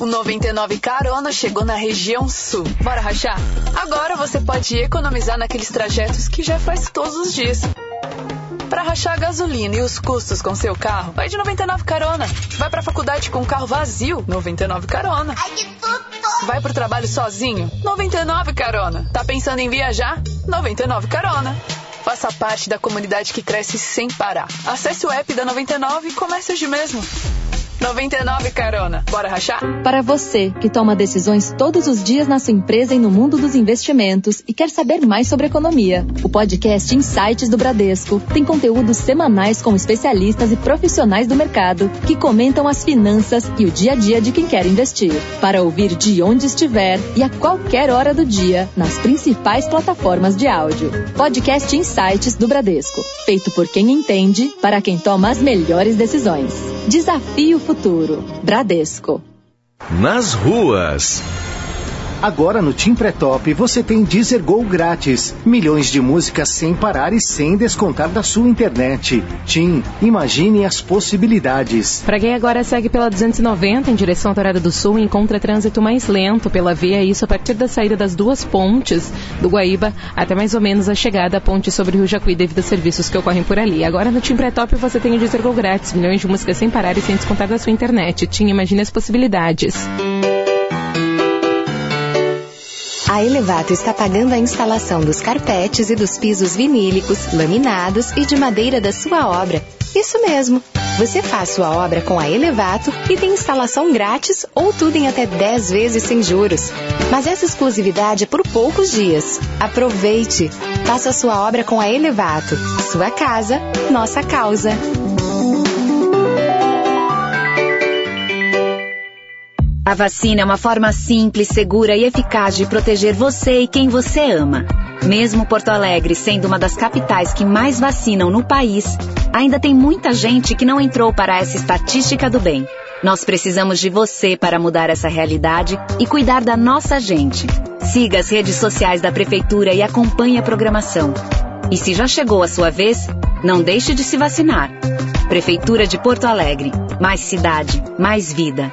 O 99 Carona chegou na região sul. Bora rachar? Agora você pode economizar naqueles trajetos que já faz todos os dias. Para rachar a gasolina e os custos com seu carro, vai de 99 Carona. Vai pra faculdade com o carro vazio, 99 Carona. Vai pro trabalho sozinho, 99 Carona. Tá pensando em viajar? 99 Carona. Faça parte da comunidade que cresce sem parar. Acesse o app da 99 e comece hoje mesmo. 99 Carona. Bora rachar? Para você que toma decisões todos os dias na sua empresa e no mundo dos investimentos e quer saber mais sobre economia, o podcast Insights do Bradesco tem conteúdos semanais com especialistas e profissionais do mercado que comentam as finanças e o dia a dia de quem quer investir. Para ouvir de onde estiver e a qualquer hora do dia nas principais plataformas de áudio. Podcast Insights do Bradesco, feito por quem entende para quem toma as melhores decisões. Desafio Futuro. Bradesco. Nas ruas. Agora no Tim Pré-Top você tem Deezer Go grátis. Milhões de músicas sem parar e sem descontar da sua internet. Tim, imagine as possibilidades. Para quem agora segue pela 290 em direção à Torada do Sul, encontra trânsito mais lento pela via, isso a partir da saída das duas pontes do Guaíba até mais ou menos a chegada à ponte sobre o Rio Jacuí devido aos serviços que ocorrem por ali. Agora no Tim Pré-Top você tem o Deezer Go grátis. Milhões de músicas sem parar e sem descontar da sua internet. Tim, imagine as possibilidades. A Elevato está pagando a instalação dos carpetes e dos pisos vinílicos, laminados e de madeira da sua obra. Isso mesmo. Você faz sua obra com a Elevato e tem instalação grátis ou tudo em até 10 vezes sem juros. Mas essa exclusividade é por poucos dias. Aproveite! Faça sua obra com a Elevato. Sua casa, nossa causa. A vacina é uma forma simples, segura e eficaz de proteger você e quem você ama. Mesmo Porto Alegre sendo uma das capitais que mais vacinam no país, ainda tem muita gente que não entrou para essa estatística do bem. Nós precisamos de você para mudar essa realidade e cuidar da nossa gente. Siga as redes sociais da Prefeitura e acompanhe a programação. E se já chegou a sua vez, não deixe de se vacinar. Prefeitura de Porto Alegre. Mais cidade, mais vida.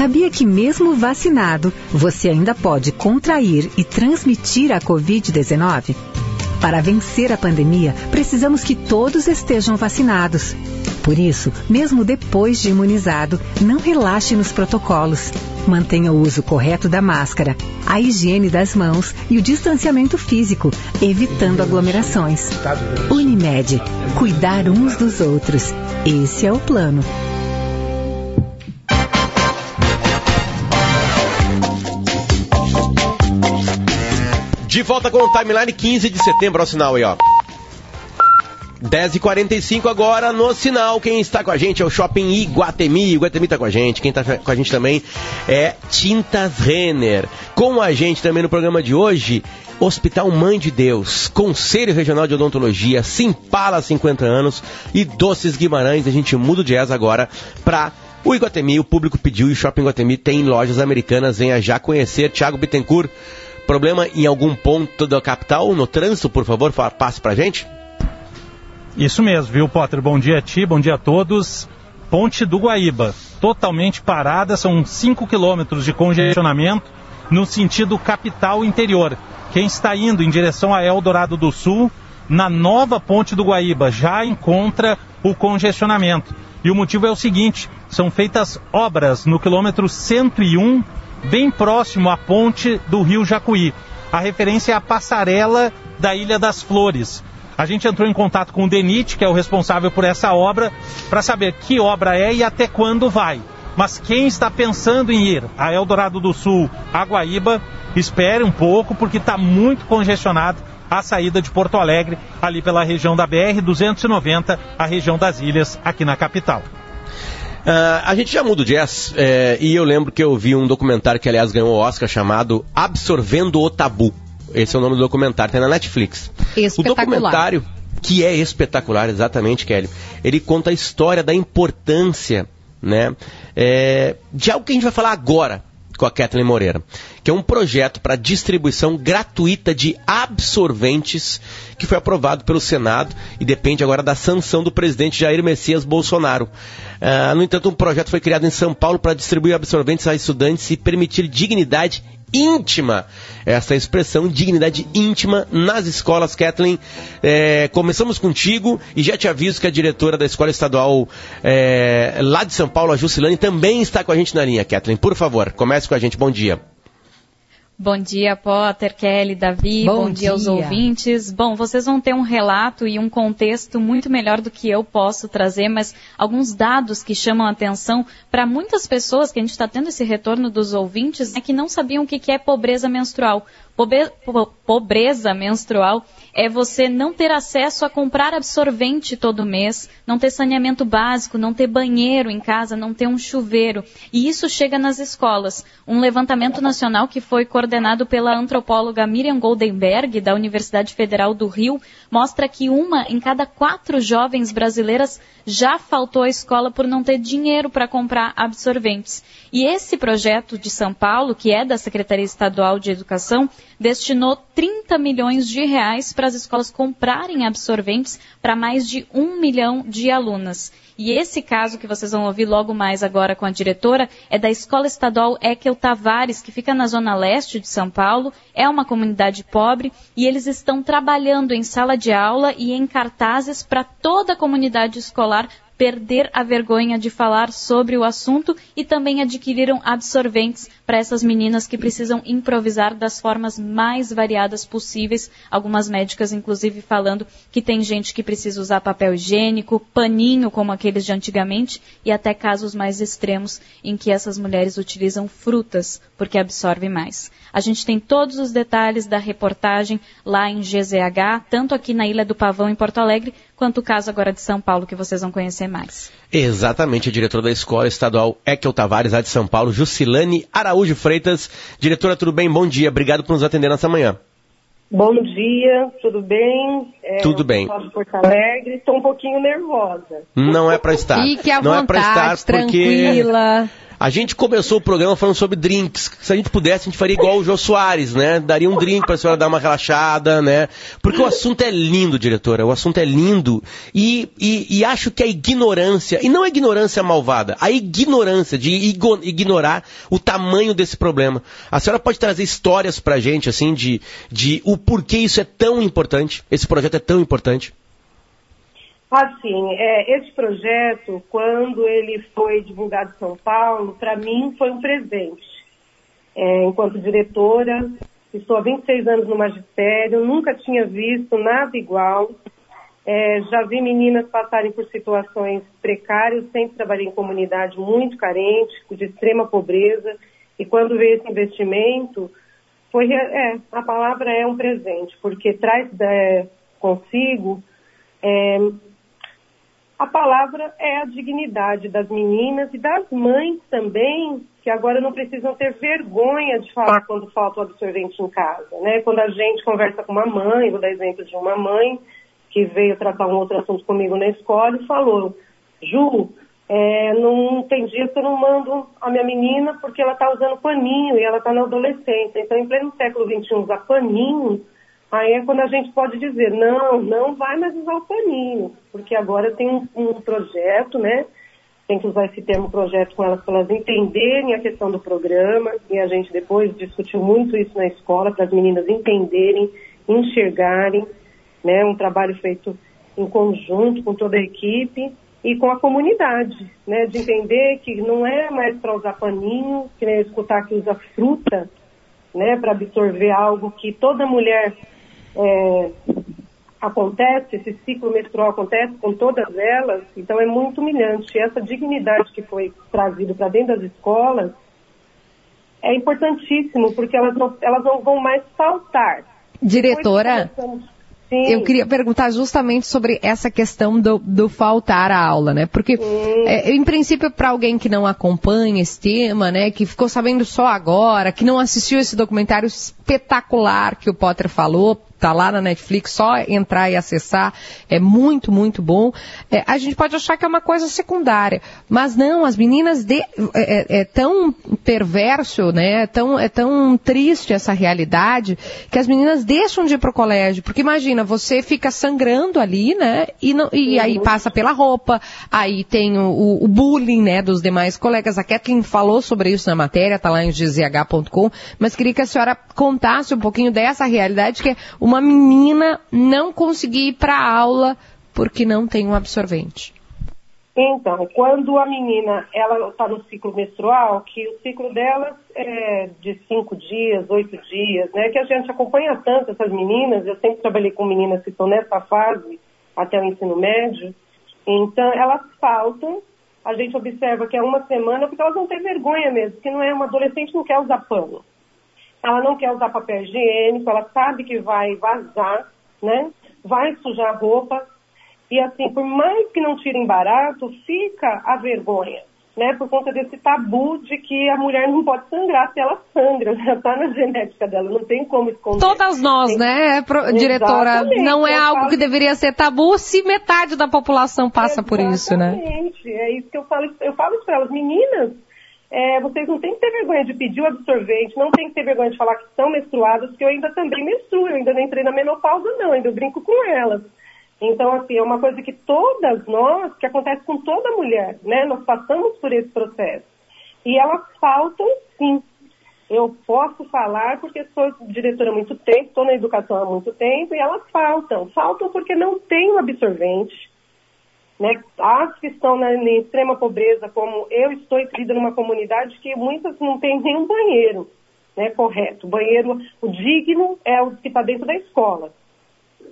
Sabia que, mesmo vacinado, você ainda pode contrair e transmitir a Covid-19? Para vencer a pandemia, precisamos que todos estejam vacinados. Por isso, mesmo depois de imunizado, não relaxe nos protocolos. Mantenha o uso correto da máscara, a higiene das mãos e o distanciamento físico, evitando aglomerações. Unimed, cuidar uns dos outros. Esse é o plano. De volta com o timeline 15 de setembro, ao sinal aí, ó. 10h45 agora no sinal. Quem está com a gente é o Shopping Iguatemi. Iguatemi está com a gente. Quem está com a gente também é Tintas Renner. Com a gente também no programa de hoje, Hospital Mãe de Deus, Conselho Regional de Odontologia, Simpala 50 anos e Doces Guimarães. A gente muda o jazz agora para o Iguatemi. O público pediu e o Shopping Iguatemi tem lojas americanas. Venha já conhecer. Tiago Bittencourt Problema em algum ponto da capital, no trânsito, por favor, passe pra gente. Isso mesmo, viu, Potter? Bom dia a ti, bom dia a todos. Ponte do Guaíba, totalmente parada, são 5 quilômetros de congestionamento no sentido capital interior. Quem está indo em direção a Eldorado do Sul, na nova ponte do Guaíba, já encontra o congestionamento. E o motivo é o seguinte: são feitas obras no quilômetro 101 bem próximo à ponte do rio Jacuí. A referência é a passarela da Ilha das Flores. A gente entrou em contato com o DENIT, que é o responsável por essa obra, para saber que obra é e até quando vai. Mas quem está pensando em ir a Eldorado do Sul, a Guaíba, espere um pouco, porque está muito congestionado a saída de Porto Alegre, ali pela região da BR-290, a região das ilhas, aqui na capital. Uh, a gente já muda o jazz é, e eu lembro que eu vi um documentário que, aliás, ganhou o Oscar chamado Absorvendo o Tabu. Esse é o nome do documentário, tem na Netflix. O documentário, que é espetacular, exatamente, Kelly, ele conta a história da importância né, é, de algo que a gente vai falar agora com a Kathleen Moreira, que é um projeto para distribuição gratuita de absorventes que foi aprovado pelo Senado e depende agora da sanção do presidente Jair Messias Bolsonaro. Uh, no entanto, um projeto foi criado em São Paulo para distribuir absorventes a estudantes e permitir dignidade íntima. Essa expressão, dignidade íntima, nas escolas, Kathleen. É, começamos contigo e já te aviso que a diretora da Escola Estadual é, lá de São Paulo, a Jusilane, também está com a gente na linha, Kathleen. Por favor, comece com a gente. Bom dia. Bom dia, Potter, Kelly, Davi. Bom, Bom dia. dia aos ouvintes. Bom, vocês vão ter um relato e um contexto muito melhor do que eu posso trazer, mas alguns dados que chamam a atenção para muitas pessoas que a gente está tendo esse retorno dos ouvintes é que não sabiam o que é pobreza menstrual. Pobreza menstrual é você não ter acesso a comprar absorvente todo mês, não ter saneamento básico, não ter banheiro em casa, não ter um chuveiro. E isso chega nas escolas. Um levantamento nacional que foi coordenado pela antropóloga Miriam Goldenberg, da Universidade Federal do Rio, mostra que uma em cada quatro jovens brasileiras já faltou à escola por não ter dinheiro para comprar absorventes. E esse projeto de São Paulo, que é da Secretaria Estadual de Educação, destinou 30 milhões de reais para as escolas comprarem absorventes para mais de um milhão de alunas. E esse caso que vocês vão ouvir logo mais agora com a diretora é da Escola Estadual Ekel Tavares, que fica na zona leste de São Paulo, é uma comunidade pobre e eles estão trabalhando em sala de aula e em cartazes para toda a comunidade escolar perder a vergonha de falar sobre o assunto e também adquiriram absorventes para essas meninas que precisam improvisar das formas mais variadas possíveis. Algumas médicas, inclusive, falando que tem gente que precisa usar papel higiênico, paninho, como aqueles de antigamente, e até casos mais extremos em que essas mulheres utilizam frutas porque absorvem mais. A gente tem todos os detalhes da reportagem lá em GZH, tanto aqui na Ilha do Pavão, em Porto Alegre, quanto o caso agora de São Paulo, que vocês vão conhecer mais. Exatamente, a diretora da Escola Estadual Ekel Tavares, lá de São Paulo, Jusilane Araújo Freitas. Diretora, tudo bem? Bom dia, obrigado por nos atender nessa manhã. Bom dia, tudo bem? É, tudo bem. De Porto Alegre, estou um pouquinho nervosa. Não é para estar. Fique à Não vontade, é para estar porque tranquila. A gente começou o programa falando sobre drinks. Se a gente pudesse, a gente faria igual o Jô Soares, né? Daria um drink para a senhora dar uma relaxada, né? Porque o assunto é lindo, diretora. O assunto é lindo. E, e, e acho que a ignorância, e não a ignorância malvada, a ignorância de ignorar o tamanho desse problema. A senhora pode trazer histórias pra gente, assim, de, de o porquê isso é tão importante, esse projeto é tão importante? Assim, é, esse projeto, quando ele foi divulgado em São Paulo, para mim foi um presente. É, enquanto diretora, estou há 26 anos no magistério, nunca tinha visto nada igual. É, já vi meninas passarem por situações precárias, sempre trabalhei em comunidade muito carente, de extrema pobreza, e quando veio esse investimento, foi, é, a palavra é um presente, porque traz é, consigo é, a palavra é a dignidade das meninas e das mães também, que agora não precisam ter vergonha de falar quando falta o absorvente em casa, né? Quando a gente conversa com uma mãe, vou dar exemplo de uma mãe que veio tratar um outro assunto comigo na escola e falou, Ju, é, não tem dia que eu não mando a minha menina porque ela está usando paninho e ela está na adolescência. Então, em pleno século XXI, usar paninho Aí é quando a gente pode dizer, não, não vai mais usar o paninho, porque agora tem um, um projeto, né? Tem que usar esse termo projeto com elas para elas entenderem a questão do programa, e a gente depois discutiu muito isso na escola, para as meninas entenderem, enxergarem, né? Um trabalho feito em conjunto com toda a equipe e com a comunidade, né? De entender que não é mais para usar paninho, que nem escutar que usa fruta, né? Para absorver algo que toda mulher é, acontece, esse ciclo menstrual acontece com todas elas, então é muito humilhante. Essa dignidade que foi trazida para dentro das escolas é importantíssimo, porque elas não, elas não vão mais faltar. Diretora, eu queria perguntar justamente sobre essa questão do, do faltar a aula, né? Porque, é, em princípio, para alguém que não acompanha esse tema, né, que ficou sabendo só agora, que não assistiu esse documentário espetacular que o Potter falou, tá lá na Netflix, só entrar e acessar, é muito, muito bom. É, a gente pode achar que é uma coisa secundária, mas não, as meninas de, é, é, é, tão perverso, né, é tão, é tão triste essa realidade, que as meninas deixam de ir pro colégio, porque imagina, você fica sangrando ali, né, e, não, e aí passa pela roupa, aí tem o, o, bullying, né, dos demais colegas, a Kathleen falou sobre isso na matéria, tá lá em gzh.com, mas queria que a senhora contasse um pouquinho dessa realidade, que é o uma menina não conseguir ir para a aula porque não tem um absorvente? Então, quando a menina ela está no ciclo menstrual, que o ciclo dela é de cinco dias, oito dias, né? Que a gente acompanha tanto essas meninas. Eu sempre trabalhei com meninas que estão nessa fase até o ensino médio. Então, elas faltam. A gente observa que é uma semana porque elas não têm vergonha mesmo, que não é uma adolescente não quer usar pano. Ela não quer usar papel higiênico, ela sabe que vai vazar, né? Vai sujar a roupa. E assim, por mais que não tirem barato, fica a vergonha, né? Por conta desse tabu de que a mulher não pode sangrar se ela sangra, já está na genética dela, não tem como esconder. Todas nós, tem... né, diretora? Exatamente. Não é algo falo... que deveria ser tabu se metade da população passa Exatamente. por isso, né? Exatamente, é isso que eu falo. Eu falo para elas, meninas, é, vocês não têm que ter vergonha de pedir o absorvente, não tem que ter vergonha de falar que estão menstruadas, porque eu ainda também menstruo, eu ainda não entrei na menopausa não, ainda eu brinco com elas. Então, assim, é uma coisa que todas nós, que acontece com toda mulher, né? Nós passamos por esse processo. E elas faltam sim. Eu posso falar porque sou diretora há muito tempo, estou na educação há muito tempo, e elas faltam. Faltam porque não tem o absorvente, né? As que estão na, na extrema pobreza, como eu estou inserida numa comunidade que muitas não tem nenhum banheiro né, correto. O banheiro, o digno é o que está dentro da escola.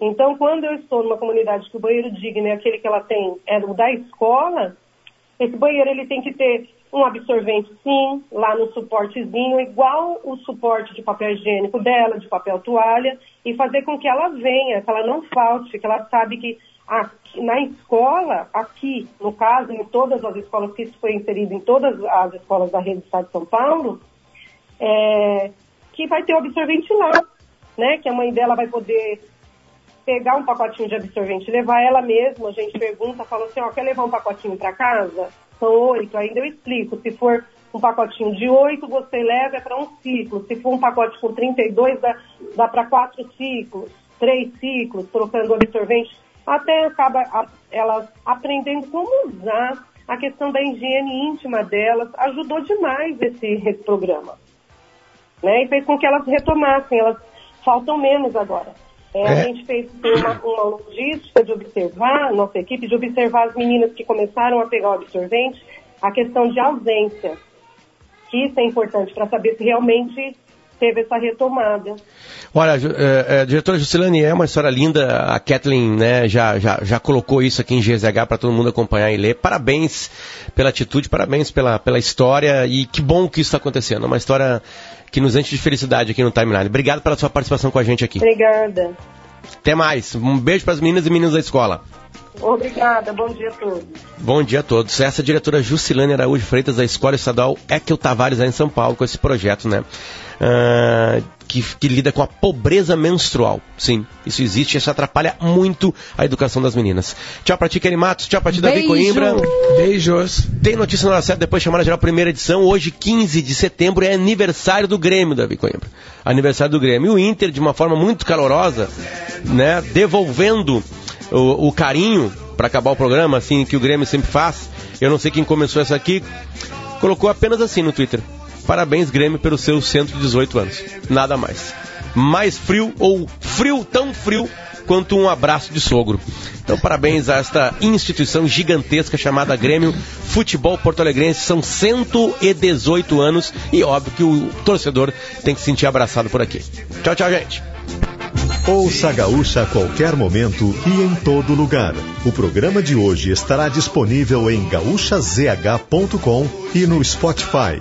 Então, quando eu estou numa comunidade que o banheiro digno é aquele que ela tem, é o da escola, esse banheiro ele tem que ter um absorvente sim, lá no suportezinho, igual o suporte de papel higiênico dela, de papel toalha, e fazer com que ela venha, que ela não falte, que ela sabe que aqui, na escola, aqui, no caso, em todas as escolas, que isso foi inserido em todas as escolas da rede do Estado de São Paulo, é, que vai ter o absorvente lá, né? Que a mãe dela vai poder pegar um pacotinho de absorvente, levar ela mesma, a gente pergunta, fala assim, ó, quer levar um pacotinho para casa? São oito, ainda eu explico, se for um pacotinho de oito, você leva é para um ciclo, se for um pacote com 32, dá, dá para quatro ciclos, três ciclos, trocando absorvente até acaba elas aprendendo como usar a questão da higiene íntima delas, ajudou demais esse, esse programa. Né? E fez com que elas retomassem, elas faltam menos agora. É, é. A gente fez uma, uma logística de observar, nossa equipe, de observar as meninas que começaram a pegar o absorvente, a questão de ausência. Que isso é importante para saber se realmente teve essa retomada. Olha, é, é, diretora Juscelane, é uma história linda. A Kathleen né, já, já, já colocou isso aqui em GZH para todo mundo acompanhar e ler. Parabéns pela atitude, parabéns pela, pela história e que bom que isso está acontecendo. É uma história que nos enche de felicidade aqui no Timeline. Obrigado pela sua participação com a gente aqui. Obrigada. Até mais. Um beijo para as meninas e meninos da escola. Obrigada, bom dia a todos. Bom dia a todos. Essa é a diretora Juscelane Araújo Freitas da Escola Estadual Ekel Tavares, aí em São Paulo, com esse projeto, né? Uh, que, que, lida com a pobreza menstrual. Sim, isso existe e isso atrapalha muito a educação das meninas. Tchau pra ti, Kelly Matos. Tchau pra ti, Davi Coimbra. Beijos. Tem notícia no hora certa, depois chamada geral, primeira edição. Hoje, 15 de setembro, é aniversário do Grêmio, Davi Coimbra. Aniversário do Grêmio. E o Inter, de uma forma muito calorosa, né, devolvendo o, o carinho para acabar o programa, assim, que o Grêmio sempre faz. Eu não sei quem começou essa aqui. Colocou apenas assim no Twitter. Parabéns, Grêmio, pelos seus 118 anos. Nada mais. Mais frio ou frio, tão frio quanto um abraço de sogro. Então, parabéns a esta instituição gigantesca chamada Grêmio Futebol Porto Alegrense. São 118 anos e óbvio que o torcedor tem que se sentir abraçado por aqui. Tchau, tchau, gente. Ouça a Gaúcha a qualquer momento e em todo lugar. O programa de hoje estará disponível em gaúchazh.com e no Spotify.